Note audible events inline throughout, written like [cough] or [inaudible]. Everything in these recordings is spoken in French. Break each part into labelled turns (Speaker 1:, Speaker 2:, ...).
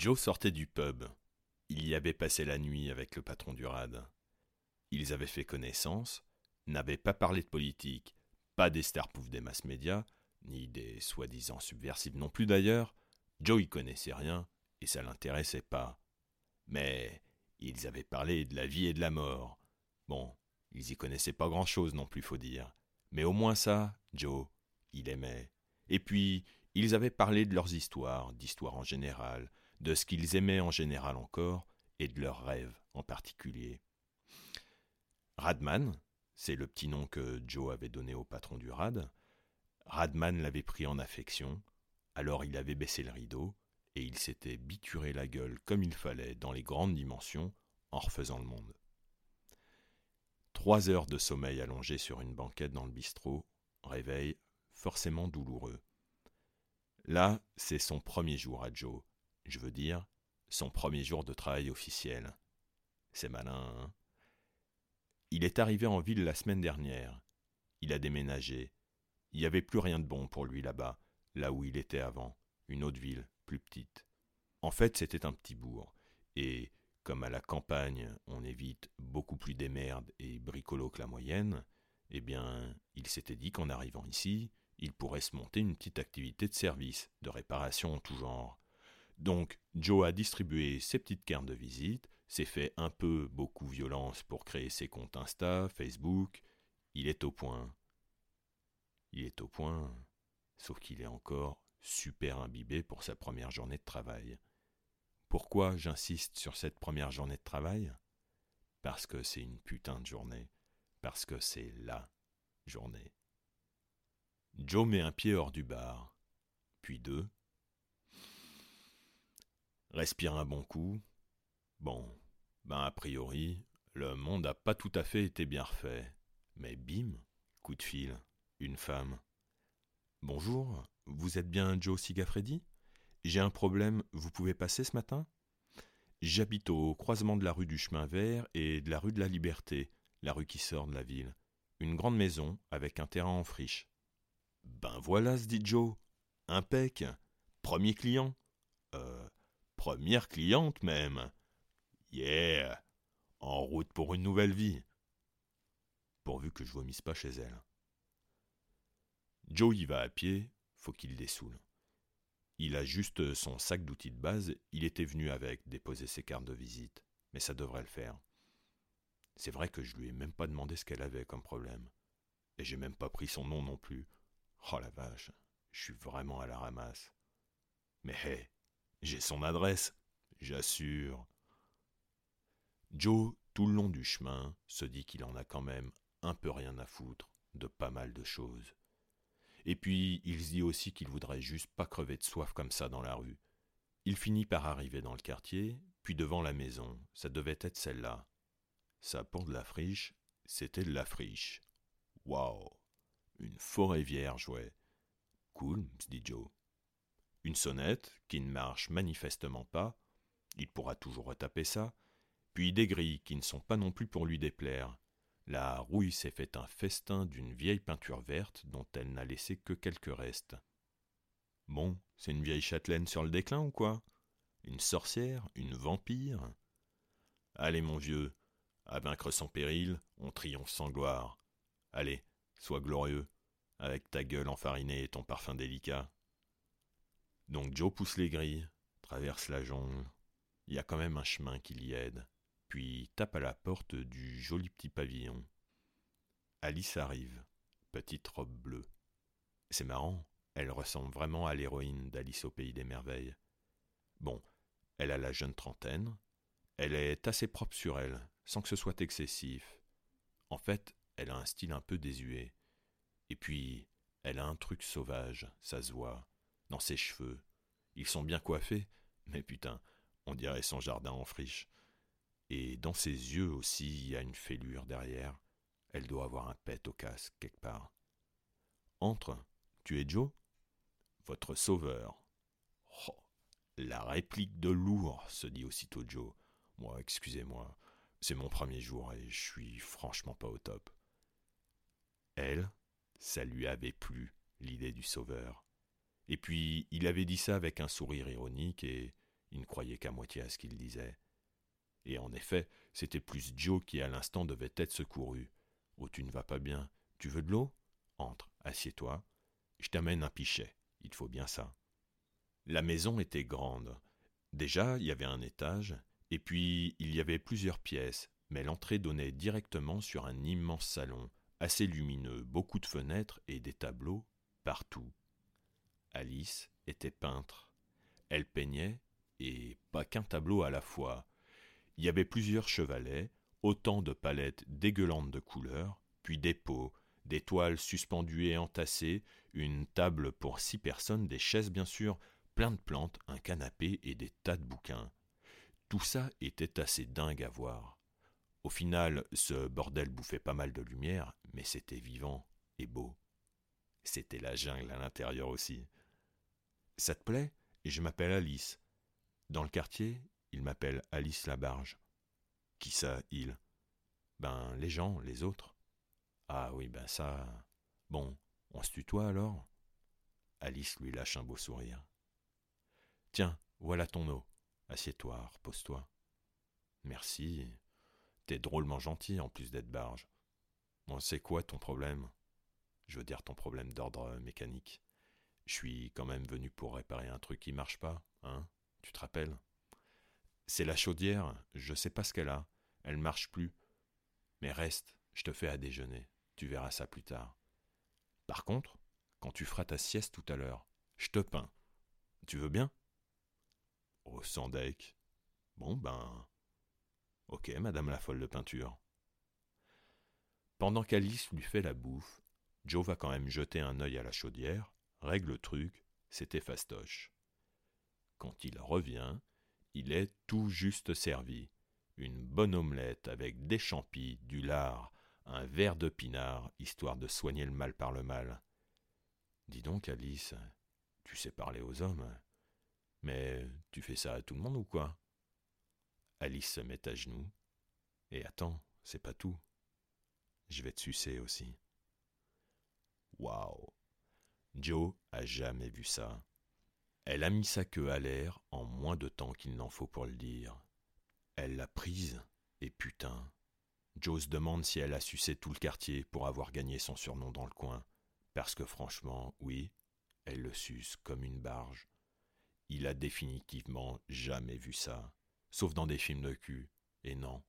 Speaker 1: Joe sortait du pub. Il y avait passé la nuit avec le patron du RAD. Ils avaient fait connaissance, n'avaient pas parlé de politique, pas des stars des masses médias, ni des soi-disant subversives non plus d'ailleurs. Joe y connaissait rien, et ça l'intéressait pas. Mais ils avaient parlé de la vie et de la mort. Bon, ils y connaissaient pas grand-chose non plus, faut dire. Mais au moins ça, Joe, il aimait. Et puis, ils avaient parlé de leurs histoires, d'histoires en général, de ce qu'ils aimaient en général encore, et de leurs rêves en particulier. Radman, c'est le petit nom que Joe avait donné au patron du Rad, Radman l'avait pris en affection, alors il avait baissé le rideau, et il s'était bituré la gueule comme il fallait dans les grandes dimensions en refaisant le monde. Trois heures de sommeil allongé sur une banquette dans le bistrot, réveil forcément douloureux. Là, c'est son premier jour à Joe, je veux dire, son premier jour de travail officiel. C'est malin, hein Il est arrivé en ville la semaine dernière. Il a déménagé. Il n'y avait plus rien de bon pour lui là-bas, là où il était avant, une autre ville, plus petite. En fait, c'était un petit bourg, et comme à la campagne on évite beaucoup plus des merdes et bricolos que la moyenne, eh bien, il s'était dit qu'en arrivant ici, il pourrait se monter une petite activité de service, de réparation en tout genre. Donc, Joe a distribué ses petites cartes de visite, s'est fait un peu beaucoup violence pour créer ses comptes Insta, Facebook. Il est au point. Il est au point, sauf qu'il est encore super imbibé pour sa première journée de travail. Pourquoi j'insiste sur cette première journée de travail? Parce que c'est une putain de journée, parce que c'est LA journée. Joe met un pied hors du bar, puis deux. Respire un bon coup. Bon, ben a priori, le monde n'a pas tout à fait été bien refait. Mais bim, coup de fil, une femme. Bonjour, vous êtes bien Joe Sigafredi? J'ai un problème, vous pouvez passer ce matin? J'habite au croisement de la rue du Chemin Vert et de la rue de la Liberté, la rue qui sort de la ville. Une grande maison avec un terrain en friche. Ben voilà, se dit Joe. Impec. Premier client. Euh, première cliente même. Yeah. En route pour une nouvelle vie. Pourvu que je vomisse pas chez elle. Joe y va à pied, faut qu'il dessoule. Il a juste son sac d'outils de base, il était venu avec déposer ses cartes de visite, mais ça devrait le faire. C'est vrai que je lui ai même pas demandé ce qu'elle avait comme problème. Et j'ai même pas pris son nom non plus. Oh la vache, je suis vraiment à la ramasse. Mais hé, j'ai son adresse, j'assure. Joe, tout le long du chemin, se dit qu'il en a quand même un peu rien à foutre de pas mal de choses. Et puis, il se dit aussi qu'il voudrait juste pas crever de soif comme ça dans la rue. Il finit par arriver dans le quartier, puis devant la maison. Ça devait être celle-là. Ça pour de la friche, c'était de la friche. Waouh Une forêt vierge, ouais. Cool, se dit Joe. Une sonnette, qui ne marche manifestement pas. Il pourra toujours retaper ça. Puis des grilles qui ne sont pas non plus pour lui déplaire. La rouille s'est fait un festin d'une vieille peinture verte dont elle n'a laissé que quelques restes. Bon, c'est une vieille châtelaine sur le déclin ou quoi? Une sorcière? Une vampire? Allez, mon vieux, à vaincre sans péril, on triomphe sans gloire. Allez, sois glorieux, avec ta gueule enfarinée et ton parfum délicat. Donc Joe pousse les grilles, traverse la jungle. Il y a quand même un chemin qui l'y aide puis tape à la porte du joli petit pavillon. Alice arrive, petite robe bleue. C'est marrant, elle ressemble vraiment à l'héroïne d'Alice au pays des merveilles. Bon, elle a la jeune trentaine, elle est assez propre sur elle, sans que ce soit excessif. En fait, elle a un style un peu désuet. Et puis, elle a un truc sauvage, ça se voit, dans ses cheveux. Ils sont bien coiffés, mais putain, on dirait son jardin en friche et dans ses yeux aussi il y a une fêlure derrière. Elle doit avoir un pet au casque quelque part. Entre, tu es Joe? Votre sauveur. Oh, la réplique de lourd, se dit aussitôt Joe. Moi, excusez-moi, c'est mon premier jour et je suis franchement pas au top. Elle, ça lui avait plu, l'idée du sauveur. Et puis, il avait dit ça avec un sourire ironique et il ne croyait qu'à moitié à ce qu'il disait. Et en effet, c'était plus Joe qui à l'instant devait être secouru. Oh, tu ne vas pas bien. Tu veux de l'eau? Entre, assieds-toi. Je t'amène un pichet. Il faut bien ça. La maison était grande. Déjà, il y avait un étage, et puis il y avait plusieurs pièces, mais l'entrée donnait directement sur un immense salon, assez lumineux, beaucoup de fenêtres et des tableaux partout. Alice était peintre. Elle peignait, et pas qu'un tableau à la fois. Il y avait plusieurs chevalets, autant de palettes dégueulantes de couleurs, puis des pots, des toiles suspendues et entassées, une table pour six personnes, des chaises bien sûr, plein de plantes, un canapé et des tas de bouquins. Tout ça était assez dingue à voir. Au final, ce bordel bouffait pas mal de lumière, mais c'était vivant et beau. C'était la jungle à l'intérieur aussi. Ça te plaît? Et je m'appelle Alice. Dans le quartier, il m'appelle Alice Labarge. Qui ça, il? Ben, les gens, les autres. Ah oui, ben ça. Bon, on se tutoie alors? Alice lui lâche un beau sourire. Tiens, voilà ton eau. Assieds-toi, repose-toi. Merci. T'es drôlement gentil en plus d'être barge. Bon, c'est quoi ton problème? Je veux dire ton problème d'ordre mécanique. Je suis quand même venu pour réparer un truc qui marche pas, hein Tu te rappelles? C'est la chaudière, je sais pas ce qu'elle a. Elle marche plus. Mais reste, je te fais à déjeuner. Tu verras ça plus tard. Par contre, quand tu feras ta sieste tout à l'heure, je te peins. Tu veux bien? Oh, Sandek. Bon, ben. Ok, madame la folle de peinture. Pendant qu'Alice lui fait la bouffe, Joe va quand même jeter un œil à la chaudière, règle le truc, c'était fastoche. Quand il revient, il est tout juste servi. Une bonne omelette avec des champis, du lard, un verre de pinard, histoire de soigner le mal par le mal. Dis donc, Alice, tu sais parler aux hommes. Mais tu fais ça à tout le monde ou quoi? Alice se met à genoux. Et attends, c'est pas tout. Je vais te sucer aussi. Waouh Joe a jamais vu ça. Elle a mis sa queue à l'air en moins de temps qu'il n'en faut pour le dire. Elle l'a prise, et putain, Joe se demande si elle a sucé tout le quartier pour avoir gagné son surnom dans le coin. Parce que franchement, oui, elle le suce comme une barge. Il a définitivement jamais vu ça, sauf dans des films de cul. Et non,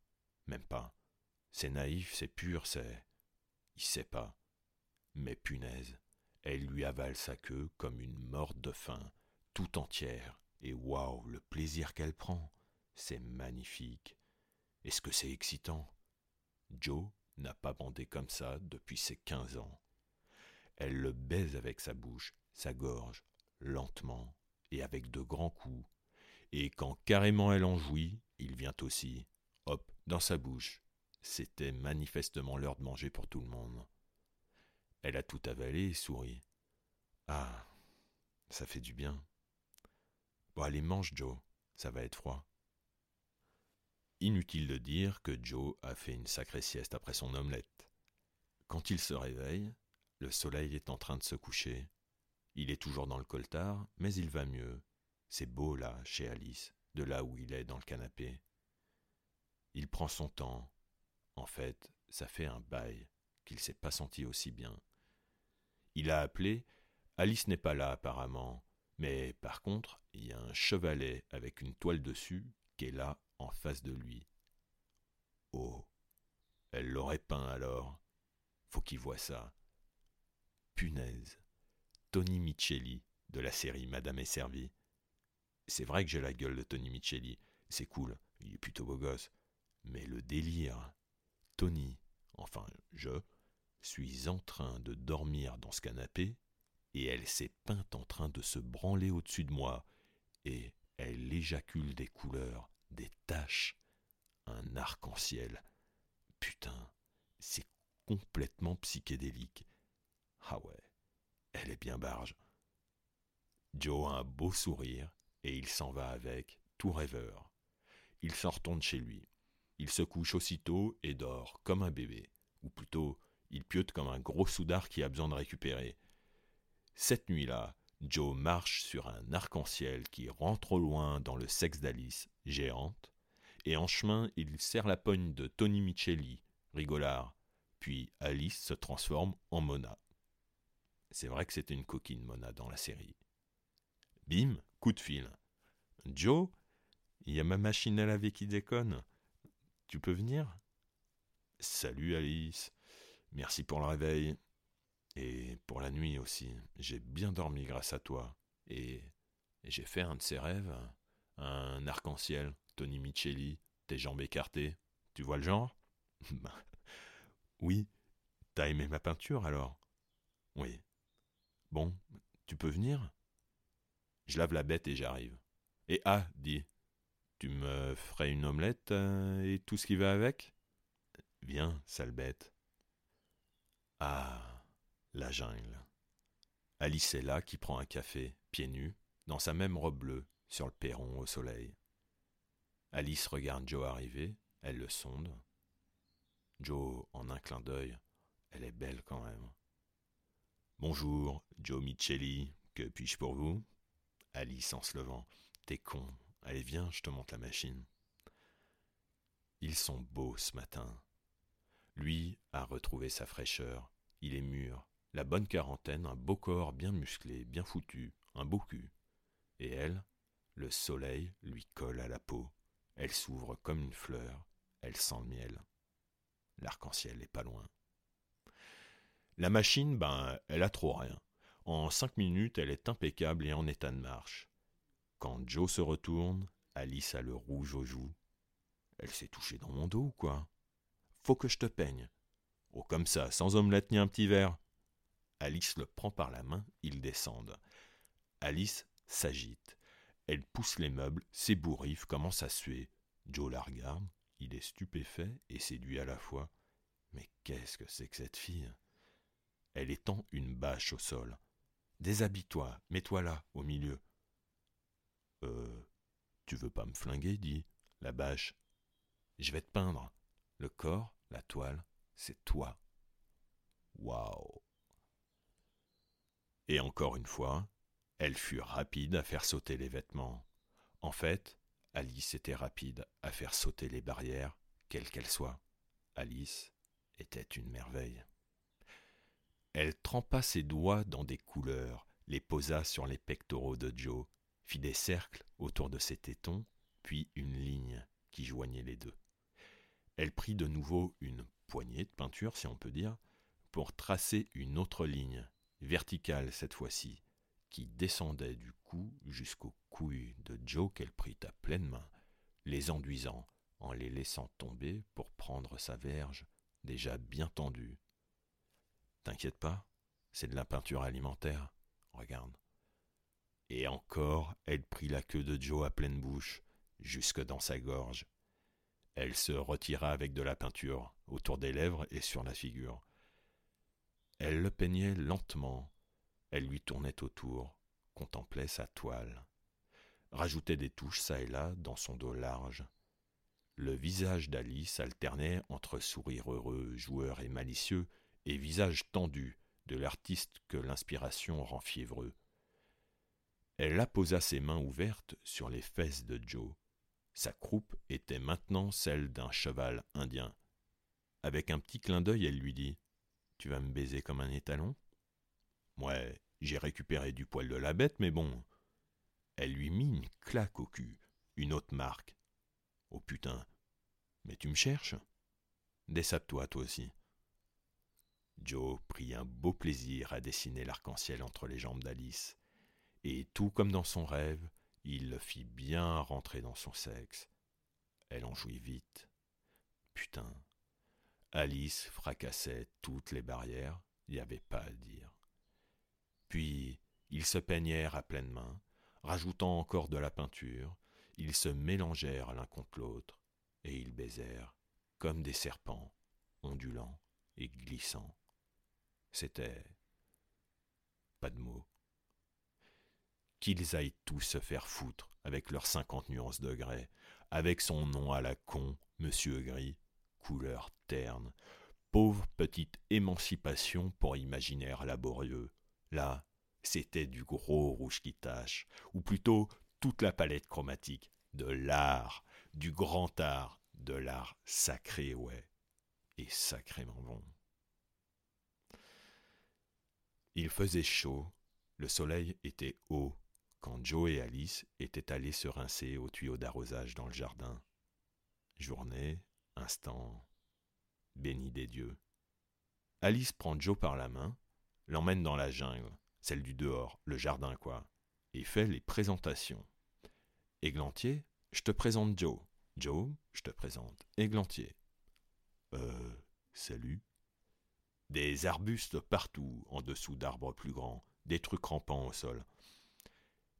Speaker 1: même pas. C'est naïf, c'est pur, c'est. Il sait pas. Mais punaise, elle lui avale sa queue comme une morte de faim, tout entière, et waouh, le plaisir qu'elle prend. C'est magnifique. Est-ce que c'est excitant? Joe n'a pas bandé comme ça depuis ses quinze ans. Elle le baise avec sa bouche, sa gorge, lentement et avec de grands coups, et quand carrément elle en jouit, il vient aussi, hop, dans sa bouche. C'était manifestement l'heure de manger pour tout le monde. Elle a tout avalé et sourit. Ah, ça fait du bien. Bon, allez, mange, Joe, ça va être froid. Inutile de dire que Joe a fait une sacrée sieste après son omelette. Quand il se réveille, le soleil est en train de se coucher. Il est toujours dans le coltard, mais il va mieux. C'est beau là, chez Alice, de là où il est dans le canapé. Il prend son temps. En fait, ça fait un bail qu'il s'est pas senti aussi bien. Il a appelé. Alice n'est pas là apparemment, mais par contre, il y a un chevalet avec une toile dessus qui est là en face de lui. Oh, elle l'aurait peint alors. Faut qu'il voie ça. Punaise. Tony Micheli, de la série Madame est servie. C'est vrai que j'ai la gueule de Tony Micheli. C'est cool, il est plutôt beau gosse. Mais le délire. Tony, enfin je, suis en train de dormir dans ce canapé, et elle s'est peinte en train de se branler au-dessus de moi, et elle éjacule des couleurs des taches, un arc-en-ciel. Putain, c'est complètement psychédélique. Ah ouais, elle est bien barge. Joe a un beau sourire et il s'en va avec, tout rêveur. Il s'en retourne chez lui. Il se couche aussitôt et dort comme un bébé, ou plutôt, il piote comme un gros soudard qui a besoin de récupérer. Cette nuit-là, Joe marche sur un arc-en-ciel qui rentre au loin dans le sexe d'Alice, géante, et en chemin il serre la pogne de Tony Micheli, rigolard, puis Alice se transforme en Mona. C'est vrai que c'était une coquine Mona dans la série. Bim, coup de fil. Joe, il y a ma machine à laver qui déconne. Tu peux venir? Salut Alice. Merci pour le réveil. Et pour la nuit aussi. J'ai bien dormi grâce à toi. Et, j'ai fait un de ces rêves. Un arc-en-ciel, Tony Micheli, tes jambes écartées. Tu vois le genre? [laughs] Oui. T'as aimé ma peinture alors? Oui. Bon, tu peux venir? Je lave la bête et j'arrive. Et ah, dis, tu me ferais une omelette euh, et tout ce qui va avec? Viens, sale bête. Ah, la jungle. Alice est là qui prend un café, pieds nus, dans sa même robe bleue, sur le perron au soleil. Alice regarde Joe arriver, elle le sonde. Joe, en un clin d'œil, elle est belle quand même. Bonjour, Joe Micheli, que puis-je pour vous? Alice en se levant. T'es con. Allez, viens, je te montre la machine. Ils sont beaux ce matin. Lui a retrouvé sa fraîcheur. Il est mûr. La bonne quarantaine, un beau corps bien musclé, bien foutu, un beau cul. Et elle, le soleil lui colle à la peau. Elle s'ouvre comme une fleur. Elle sent le miel. L'arc-en-ciel n'est pas loin. La machine, ben, elle a trop rien. En cinq minutes, elle est impeccable et en état de marche. Quand Joe se retourne, Alice a le rouge aux joues. Elle s'est touchée dans mon dos ou quoi? Faut que je te peigne. Oh, comme ça, sans omelette ni un petit verre. Alice le prend par la main, ils descendent. Alice s'agite. Elle pousse les meubles, s'ébouriffe, commence à suer. Joe la regarde, il est stupéfait et séduit à la fois. Mais qu'est-ce que c'est que cette fille? Elle étend une bâche au sol. Déshabille-toi, mets-toi là, au milieu. Euh. Tu veux pas me flinguer, dit la bâche? Je vais te peindre. Le corps, la toile, c'est toi. Waouh. Et encore une fois, elle fut rapide à faire sauter les vêtements. En fait, Alice était rapide à faire sauter les barrières, quelles qu'elles soient. Alice était une merveille. Elle trempa ses doigts dans des couleurs, les posa sur les pectoraux de Joe, fit des cercles autour de ses tétons, puis une ligne qui joignait les deux. Elle prit de nouveau une poignée de peinture, si on peut dire, pour tracer une autre ligne, verticale cette fois-ci, qui descendait du cou jusqu'aux couilles de Joe qu'elle prit à pleine main, les enduisant en les laissant tomber pour prendre sa verge déjà bien tendue. T'inquiète pas, c'est de la peinture alimentaire. Regarde. Et encore, elle prit la queue de Joe à pleine bouche, jusque dans sa gorge. Elle se retira avec de la peinture autour des lèvres et sur la figure. Elle le peignait lentement, elle lui tournait autour, contemplait sa toile, rajoutait des touches çà et là dans son dos large. Le visage d'Alice alternait entre sourire heureux, joueur et malicieux, et visage tendu de l'artiste que l'inspiration rend fiévreux. Elle apposa ses mains ouvertes sur les fesses de Joe. Sa croupe était maintenant celle d'un cheval indien. Avec un petit clin d'œil, elle lui dit Tu vas me baiser comme un étalon? Ouais, j'ai récupéré du poil de la bête, mais bon. Elle lui mit une claque au cul, une autre marque. Oh putain, mais tu me cherches? Dessape-toi, toi aussi. Joe prit un beau plaisir à dessiner l'arc-en-ciel entre les jambes d'Alice, et tout comme dans son rêve, il le fit bien rentrer dans son sexe. Elle en jouit vite. Putain. Alice fracassait toutes les barrières, il n'y avait pas à dire. Puis ils se peignèrent à pleine main, rajoutant encore de la peinture, ils se mélangèrent l'un contre l'autre, et ils baisèrent, comme des serpents, ondulants et glissants. C'était pas de mots. Qu'ils aillent tous se faire foutre avec leurs cinquante nuances de grès, avec son nom à la con, Monsieur Gris, couleur terne, pauvre petite émancipation pour imaginaire laborieux, Là, C'était du gros rouge qui tâche, ou plutôt toute la palette chromatique, de l'art, du grand art, de l'art sacré, ouais, et sacrément bon. Il faisait chaud, le soleil était haut, quand Joe et Alice étaient allés se rincer au tuyau d'arrosage dans le jardin. Journée, instant, béni des dieux. Alice prend Joe par la main, l'emmène dans la jungle, celle du dehors, le jardin quoi, et fait les présentations. Églantier, je te présente Joe. Joe, je te présente Églantier. Euh, salut. Des arbustes partout, en dessous d'arbres plus grands, des trucs rampants au sol.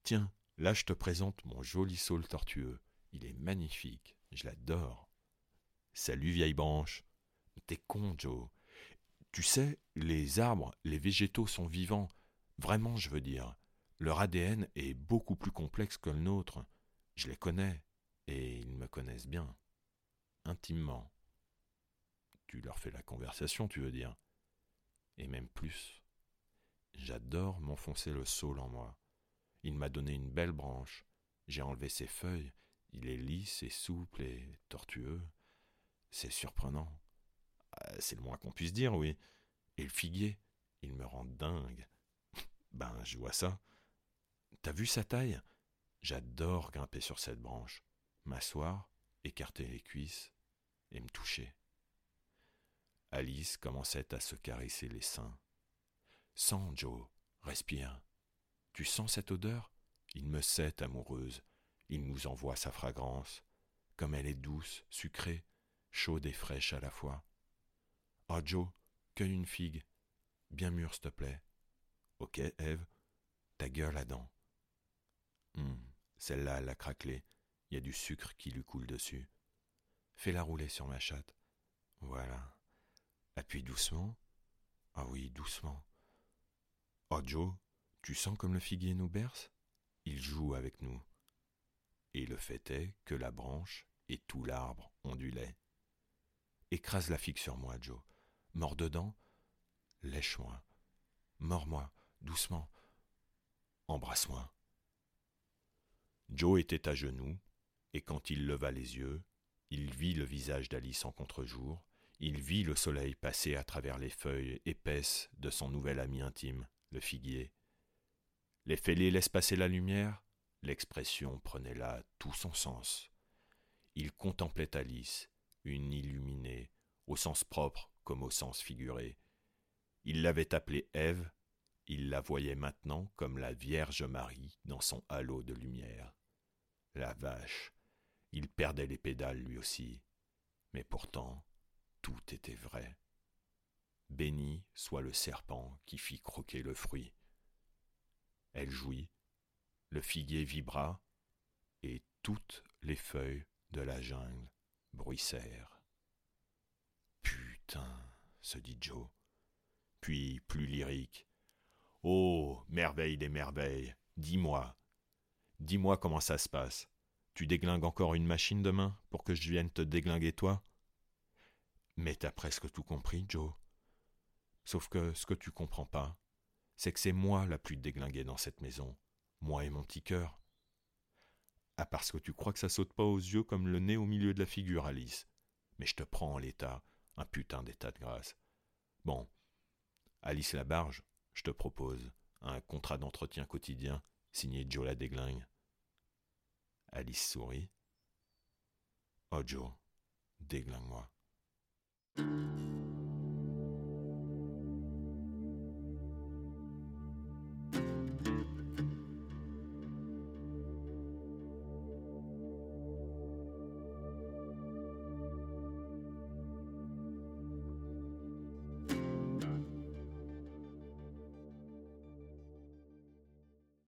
Speaker 1: Tiens, là je te présente mon joli saule tortueux. Il est magnifique, je l'adore. Salut vieille branche. T'es con, Joe. Tu sais, les arbres, les végétaux sont vivants. Vraiment, je veux dire. Leur ADN est beaucoup plus complexe que le nôtre. Je les connais, et ils me connaissent bien. Intimement. Tu leur fais la conversation, tu veux dire. Et même plus. J'adore m'enfoncer le saule en moi. Il m'a donné une belle branche. J'ai enlevé ses feuilles. Il est lisse et souple et tortueux. C'est surprenant. Ah, c'est le moins qu'on puisse dire, oui. Et le figuier, il me rend dingue. [laughs] ben, je vois ça. T'as vu sa taille? J'adore grimper sur cette branche, m'asseoir, écarter les cuisses et me toucher. Alice commençait à se caresser les seins. Sens, Joe, respire. Tu sens cette odeur? Il me sait amoureuse. Il nous envoie sa fragrance, comme elle est douce, sucrée, chaude et fraîche à la fois. Oh Joe, cueille une figue. Bien mûre, s'il te plaît. Ok, Eve, ta gueule, Adam. Hum, celle-là, elle a craquelé. Il y a du sucre qui lui coule dessus. Fais-la rouler sur ma chatte. Voilà. Appuie doucement. Ah oui, doucement. Oh Joe, tu sens comme le figuier nous berce? Il joue avec nous. Et le fait est que la branche et tout l'arbre ondulaient. Écrase la figue sur moi, Joe. Mors dedans? Lèche-moi. Mords-moi, doucement. Embrasse-moi. Joe était à genoux, et quand il leva les yeux, il vit le visage d'Alice en contre-jour, il vit le soleil passer à travers les feuilles épaisses de son nouvel ami intime, le figuier. Les fêlés laissent passer la lumière L'expression prenait là tout son sens. Il contemplait Alice, une illuminée, au sens propre comme au sens figuré. Il l'avait appelée Ève, il la voyait maintenant comme la Vierge Marie dans son halo de lumière. La vache, il perdait les pédales lui aussi, mais pourtant tout était vrai. Béni soit le serpent qui fit croquer le fruit. Elle jouit, le figuier vibra, et toutes les feuilles de la jungle bruissèrent. Putain, se dit Joe. Puis, plus lyrique. Oh, merveille des merveilles, dis-moi. Dis-moi comment ça se passe. Tu déglingues encore une machine demain pour que je vienne te déglinguer toi? Mais t'as presque tout compris, Joe. Sauf que ce que tu comprends pas, c'est que c'est moi la plus déglinguée dans cette maison, moi et mon petit cœur. Ah, parce que tu crois que ça saute pas aux yeux comme le nez au milieu de la figure, Alice. Mais je te prends en l'état, un putain d'état de grâce. Bon, Alice Labarge, je te propose un contrat d'entretien quotidien signé Joe la déglingue. Alice sourit. Oh Joe, déglingue-moi.